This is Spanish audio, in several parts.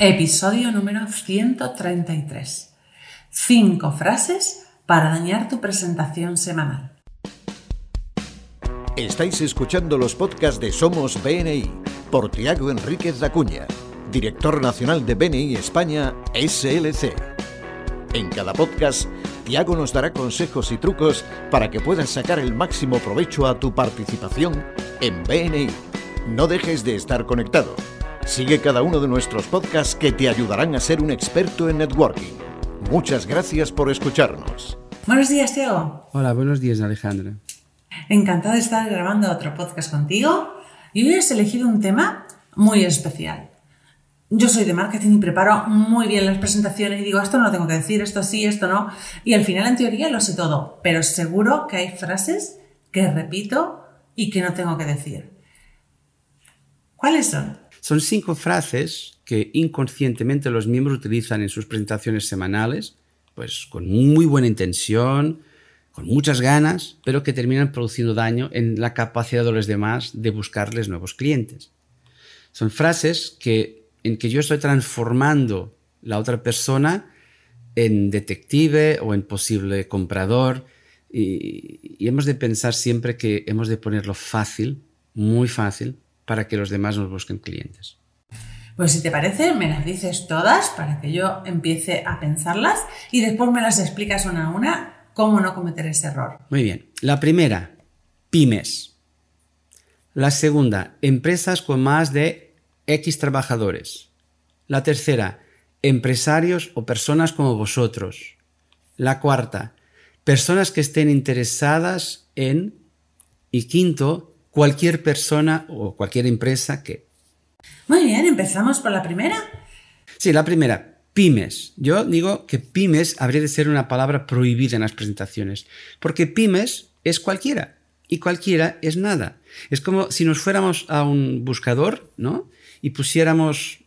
Episodio número 133. Cinco frases para dañar tu presentación semanal. Estáis escuchando los podcasts de Somos BNI por Tiago Enríquez Acuña, director nacional de BNI España SLC. En cada podcast, Tiago nos dará consejos y trucos para que puedas sacar el máximo provecho a tu participación en BNI. No dejes de estar conectado. Sigue cada uno de nuestros podcasts que te ayudarán a ser un experto en networking. Muchas gracias por escucharnos. Buenos días, Tiago. Hola, buenos días, Alejandra. Encantada de estar grabando otro podcast contigo y hoy has elegido un tema muy especial. Yo soy de marketing y preparo muy bien las presentaciones y digo, esto no lo tengo que decir, esto sí, esto no. Y al final, en teoría, lo sé todo, pero seguro que hay frases que repito y que no tengo que decir. ¿Cuáles son? Son cinco frases que inconscientemente los miembros utilizan en sus presentaciones semanales, pues con muy buena intención, con muchas ganas, pero que terminan produciendo daño en la capacidad de los demás de buscarles nuevos clientes. Son frases que, en que yo estoy transformando la otra persona en detective o en posible comprador y, y hemos de pensar siempre que hemos de ponerlo fácil, muy fácil, para que los demás nos busquen clientes. Pues si te parece, me las dices todas para que yo empiece a pensarlas y después me las explicas una a una cómo no cometer ese error. Muy bien. La primera, pymes. La segunda, empresas con más de X trabajadores. La tercera, empresarios o personas como vosotros. La cuarta, personas que estén interesadas en. Y quinto, cualquier persona o cualquier empresa que. Muy bien, empezamos por la primera. Sí, la primera, pymes. Yo digo que pymes habría de ser una palabra prohibida en las presentaciones, porque pymes es cualquiera y cualquiera es nada. Es como si nos fuéramos a un buscador, ¿no? Y pusiéramos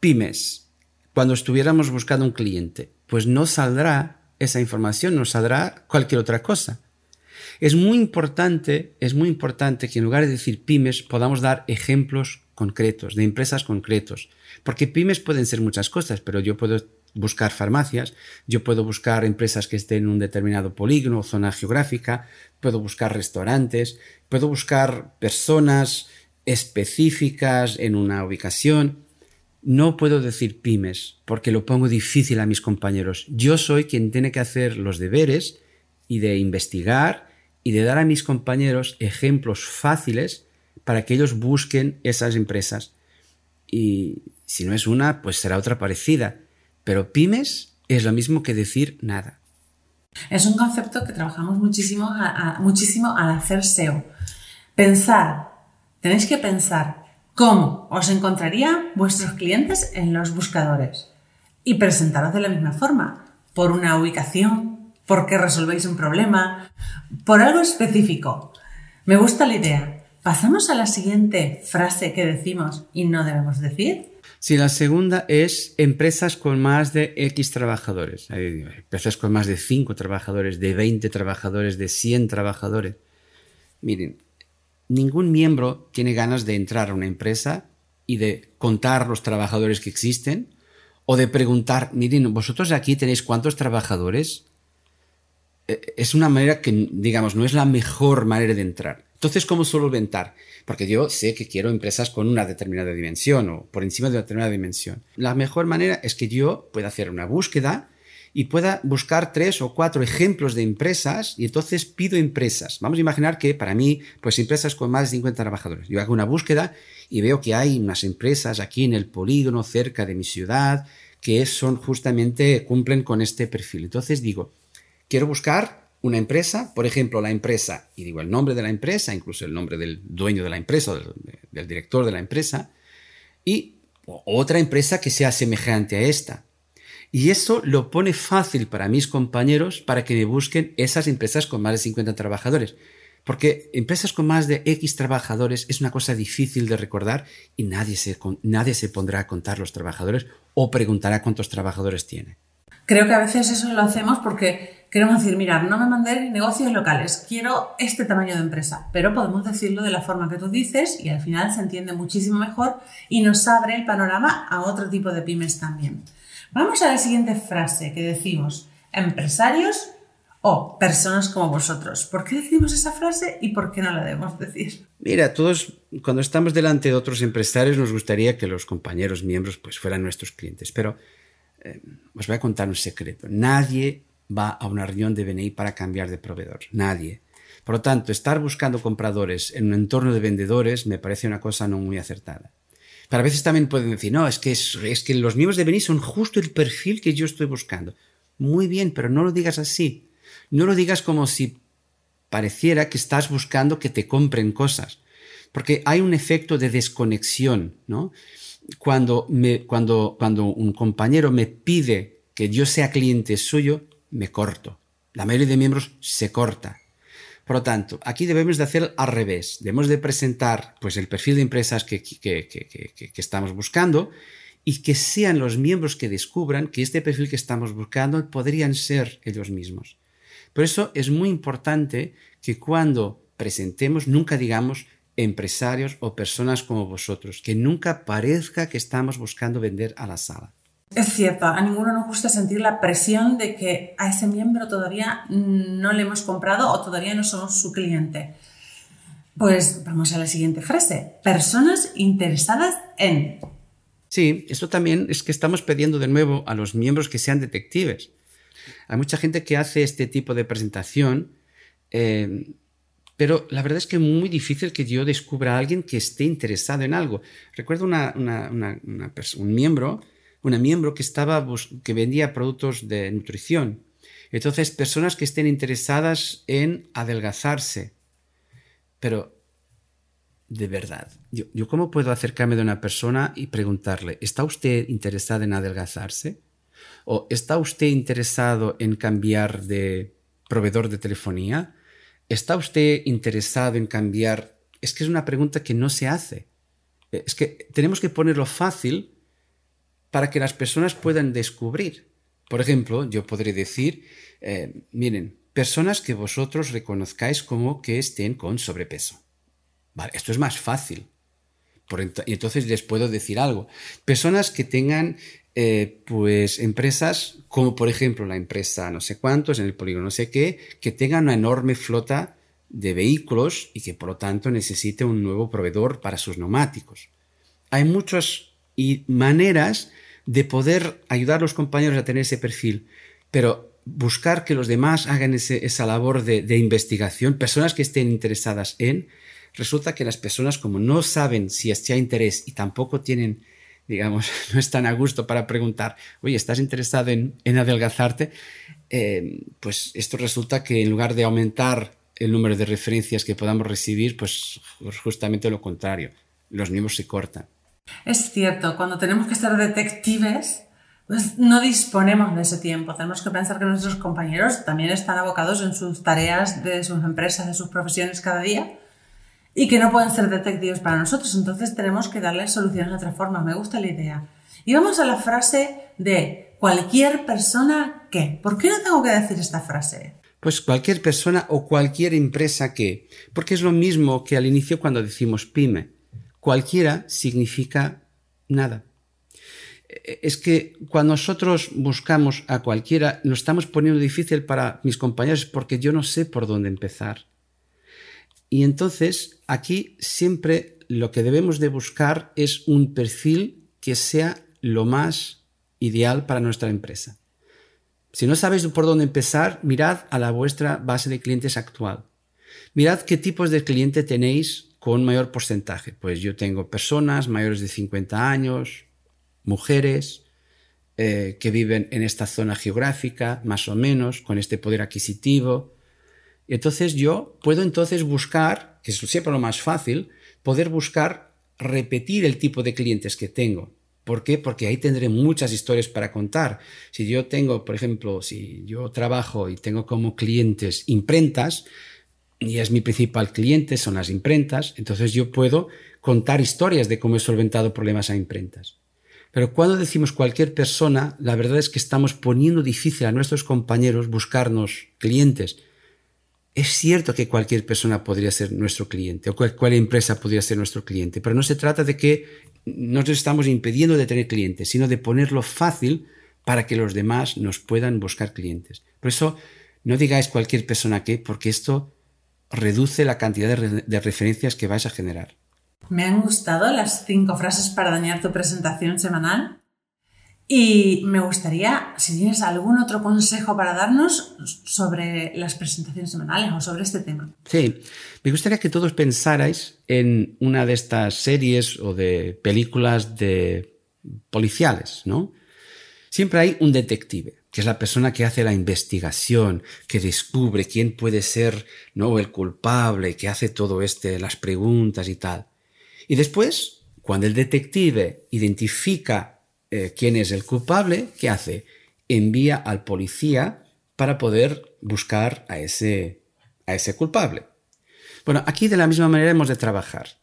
pymes cuando estuviéramos buscando un cliente. Pues no saldrá esa información, no saldrá cualquier otra cosa. Es muy importante, es muy importante que en lugar de decir pymes podamos dar ejemplos concretos, de empresas concretos. Porque pymes pueden ser muchas cosas, pero yo puedo buscar farmacias, yo puedo buscar empresas que estén en un determinado polígono o zona geográfica, puedo buscar restaurantes, puedo buscar personas específicas en una ubicación. No puedo decir pymes porque lo pongo difícil a mis compañeros. Yo soy quien tiene que hacer los deberes y de investigar y de dar a mis compañeros ejemplos fáciles para que ellos busquen esas empresas. Y si no es una, pues será otra parecida. Pero pymes es lo mismo que decir nada. Es un concepto que trabajamos muchísimo, muchísimo al hacer SEO. Pensar, tenéis que pensar cómo os encontrarían vuestros clientes en los buscadores y presentaros de la misma forma, por una ubicación, porque resolvéis un problema, por algo específico. Me gusta la idea. ¿Pasamos a la siguiente frase que decimos y no debemos decir? Si la segunda es empresas con más de X trabajadores. Empresas con más de 5 trabajadores, de 20 trabajadores, de 100 trabajadores. Miren, ningún miembro tiene ganas de entrar a una empresa y de contar los trabajadores que existen o de preguntar, miren, vosotros aquí tenéis cuántos trabajadores. E, es una manera que, digamos, no es la mejor manera de entrar. Entonces, ¿cómo solventar? Porque yo sé que quiero empresas con una determinada dimensión o por encima de una determinada dimensión. La mejor manera es que yo pueda hacer una búsqueda y pueda buscar tres o cuatro ejemplos de empresas y entonces pido empresas. Vamos a imaginar que para mí, pues empresas con más de 50 trabajadores. Yo hago una búsqueda y veo que hay unas empresas aquí en el polígono cerca de mi ciudad que son justamente, cumplen con este perfil. Entonces digo, quiero buscar una empresa, por ejemplo, la empresa, y digo el nombre de la empresa, incluso el nombre del dueño de la empresa, del, del director de la empresa, y otra empresa que sea semejante a esta. Y eso lo pone fácil para mis compañeros para que me busquen esas empresas con más de 50 trabajadores. Porque empresas con más de X trabajadores es una cosa difícil de recordar y nadie se, nadie se pondrá a contar los trabajadores o preguntará cuántos trabajadores tiene. Creo que a veces eso lo hacemos porque queremos decir, mira, no me mandé negocios locales, quiero este tamaño de empresa, pero podemos decirlo de la forma que tú dices y al final se entiende muchísimo mejor y nos abre el panorama a otro tipo de pymes también. Vamos a la siguiente frase que decimos, empresarios o personas como vosotros. ¿Por qué decimos esa frase y por qué no la debemos decir? Mira, todos cuando estamos delante de otros empresarios nos gustaría que los compañeros miembros pues fueran nuestros clientes, pero eh, os voy a contar un secreto. Nadie va a una reunión de BNI para cambiar de proveedor. Nadie. Por lo tanto, estar buscando compradores en un entorno de vendedores me parece una cosa no muy acertada. Pero a veces también pueden decir, no, es que, es, que los miembros de BNI son justo el perfil que yo estoy buscando. Muy bien, pero no lo digas así. No lo digas como si pareciera que estás buscando que te compren cosas. Porque hay un efecto de desconexión, ¿no? Cuando, cuando, cuando un compañero me pide que yo sea cliente suyo, me corto. La mayoría de miembros se corta. Por lo tanto, aquí debemos de hacer al revés. Debemos de presentar pues, el perfil de empresas que, que, estamos buscando y que sean los miembros que descubran que este perfil que estamos buscando podrían ser ellos mismos. Por eso es muy importante que cuando presentemos nunca digamos empresarios o personas como vosotros, que nunca parezca que estamos buscando vender a la sala. Es cierto, a ninguno nos gusta sentir la presión de que a ese miembro todavía no le hemos comprado o todavía no somos su cliente. Pues vamos a la siguiente frase. Personas interesadas en. Sí, esto también es que estamos pidiendo de nuevo a los miembros que sean detectives. Hay mucha gente que hace este tipo de presentación, eh, pero la verdad es que es muy difícil que yo descubra a alguien que esté interesado en algo. Recuerdo un miembro una miembro que, estaba que vendía productos de nutrición. Entonces, personas que estén interesadas en adelgazarse. Pero, de verdad, yo, yo cómo puedo acercarme de una persona y preguntarle, ¿está usted interesada en adelgazarse? ¿O está usted interesado en cambiar de proveedor de telefonía? ¿Está usted interesado en cambiar? Es que es una pregunta que no se hace. Es que tenemos que ponerlo fácil para que las personas puedan descubrir. Por ejemplo, yo podré decir, eh, miren, personas que vosotros reconozcáis como que estén con sobrepeso. Vale, esto es más fácil. y entonces les puedo decir algo. Personas que tengan, eh, pues, empresas como por ejemplo la empresa no sé cuántos, en el polígono no sé qué, que tengan una enorme flota de vehículos y que por lo tanto necesite un nuevo proveedor para sus neumáticos. Hay muchas maneras de poder ayudar a los compañeros a tener ese perfil, pero buscar que los demás hagan esa labor de, investigación, personas que estén interesadas en, resulta que las personas como no saben si hay interés y tampoco tienen, digamos, no están a gusto para preguntar, oye, ¿estás interesado en, adelgazarte? Eh, pues esto resulta que en lugar de aumentar el número de referencias que podamos recibir, pues justamente lo contrario, los mismos se cortan. Es cierto, cuando tenemos que ser detectives, pues no disponemos de ese tiempo. Tenemos que pensar que nuestros compañeros también están abocados en sus tareas de sus empresas, de sus profesiones cada día y que no pueden ser detectives para nosotros. Entonces tenemos que darles soluciones de otra forma. Me gusta la idea. Y vamos a la frase de cualquier persona que. ¿Por qué no tengo que decir esta frase? Pues cualquier persona o cualquier empresa que. Porque es lo mismo que al inicio cuando decimos pyme cualquiera significa nada. Es que cuando nosotros buscamos a cualquiera, nos estamos poniendo difícil para mis compañeros porque yo no sé por dónde empezar. Y entonces aquí siempre lo que debemos de buscar es un perfil que sea lo más ideal para nuestra empresa. Si no sabéis por dónde empezar, mirad a la vuestra base de clientes actual. Mirad qué tipos de cliente tenéis con mayor porcentaje. Pues yo tengo personas mayores de 50 años, mujeres, eh, que viven en esta zona geográfica, más o menos, con este poder adquisitivo. Entonces yo puedo entonces buscar, que es lo más fácil, poder buscar repetir el tipo de clientes que tengo. ¿Por qué? Porque ahí tendré muchas historias para contar. Si yo tengo, por ejemplo, si yo trabajo y tengo como clientes imprentas, y es mi principal cliente, son las imprentas, entonces yo puedo contar historias de cómo he solventado problemas a imprentas. Pero cuando decimos cualquier persona, la verdad es que estamos poniendo difícil a nuestros compañeros buscarnos clientes. Es cierto que cualquier persona podría ser nuestro cliente o cualquier empresa podría ser nuestro cliente, pero no se trata de que nos estamos impidiendo de tener clientes, sino de ponerlo fácil para que los demás nos puedan buscar clientes. Por eso, no digáis cualquier persona que, porque esto reduce la cantidad de, referencias que vais a generar. Me han gustado las cinco frases para dañar tu presentación semanal. Y me gustaría, si tienes algún otro consejo para darnos sobre las presentaciones semanales o sobre este tema. Sí, me gustaría que todos pensarais en una de estas series o de películas de policiales, ¿no? Siempre hay un detective, que es la persona que hace la investigación, que descubre quién puede ser el culpable, que hace todo este las preguntas y tal. Y después, cuando el detective identifica eh, quién es el culpable, ¿qué hace? Envía al policía para poder buscar a ese, a ese culpable. Bueno, aquí de la misma manera hemos de trabajar.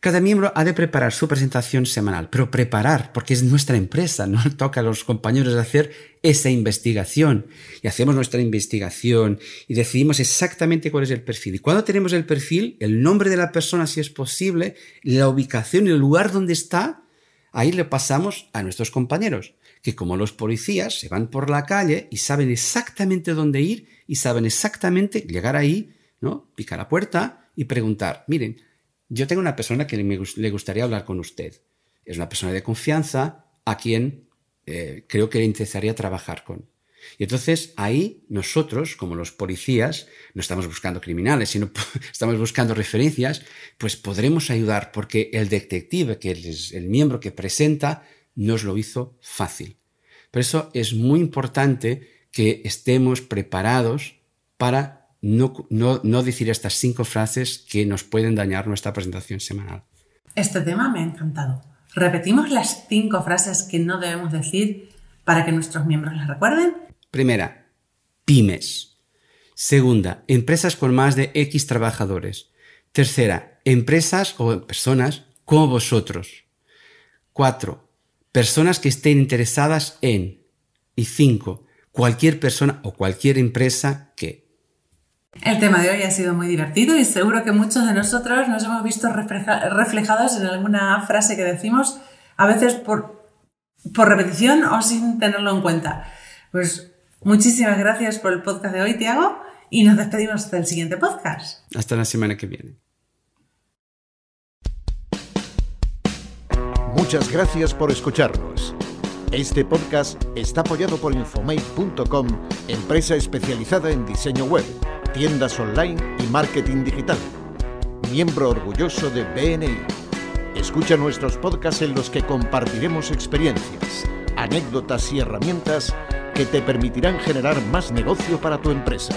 Cada miembro ha de preparar su presentación semanal, pero preparar, porque es nuestra empresa, no toca a los compañeros hacer esa investigación. Y hacemos nuestra investigación y decidimos exactamente cuál es el perfil. Y cuando tenemos el perfil, el nombre de la persona, si es posible, la ubicación el lugar donde está, ahí le pasamos a nuestros compañeros, que como los policías se van por la calle y saben exactamente dónde ir y saben exactamente llegar ahí, ¿no? Picar la puerta y preguntar, miren, yo tengo una persona que le gustaría hablar con usted. Es una persona de confianza a quien eh, creo que le interesaría trabajar con. Y entonces ahí nosotros, como los policías, no estamos buscando criminales, sino estamos buscando referencias, pues podremos ayudar porque el detective, que es el miembro que presenta, nos lo hizo fácil. Por eso es muy importante que estemos preparados para no, decir estas cinco frases que nos pueden dañar nuestra presentación semanal. Este tema me ha encantado. Repetimos las cinco frases que no debemos decir para que nuestros miembros las recuerden. Primera, pymes. Segunda, empresas con más de X trabajadores. Tercera, empresas o personas como vosotros. Cuatro, personas que estén interesadas en. Y cinco, cualquier persona o cualquier empresa que. El tema de hoy ha sido muy divertido y seguro que muchos de nosotros nos hemos visto reflejados en alguna frase que decimos, a veces por, por repetición o sin tenerlo en cuenta. Pues muchísimas gracias por el podcast de hoy, Tiago, y nos despedimos hasta el siguiente podcast. Hasta la semana que viene. Muchas gracias por escucharnos. Este podcast está apoyado por Infomate.com, empresa especializada en diseño web tiendas online y marketing digital. Miembro orgulloso de BNI. Escucha nuestros podcasts en los que compartiremos experiencias, anécdotas y herramientas que te permitirán generar más negocio para tu empresa.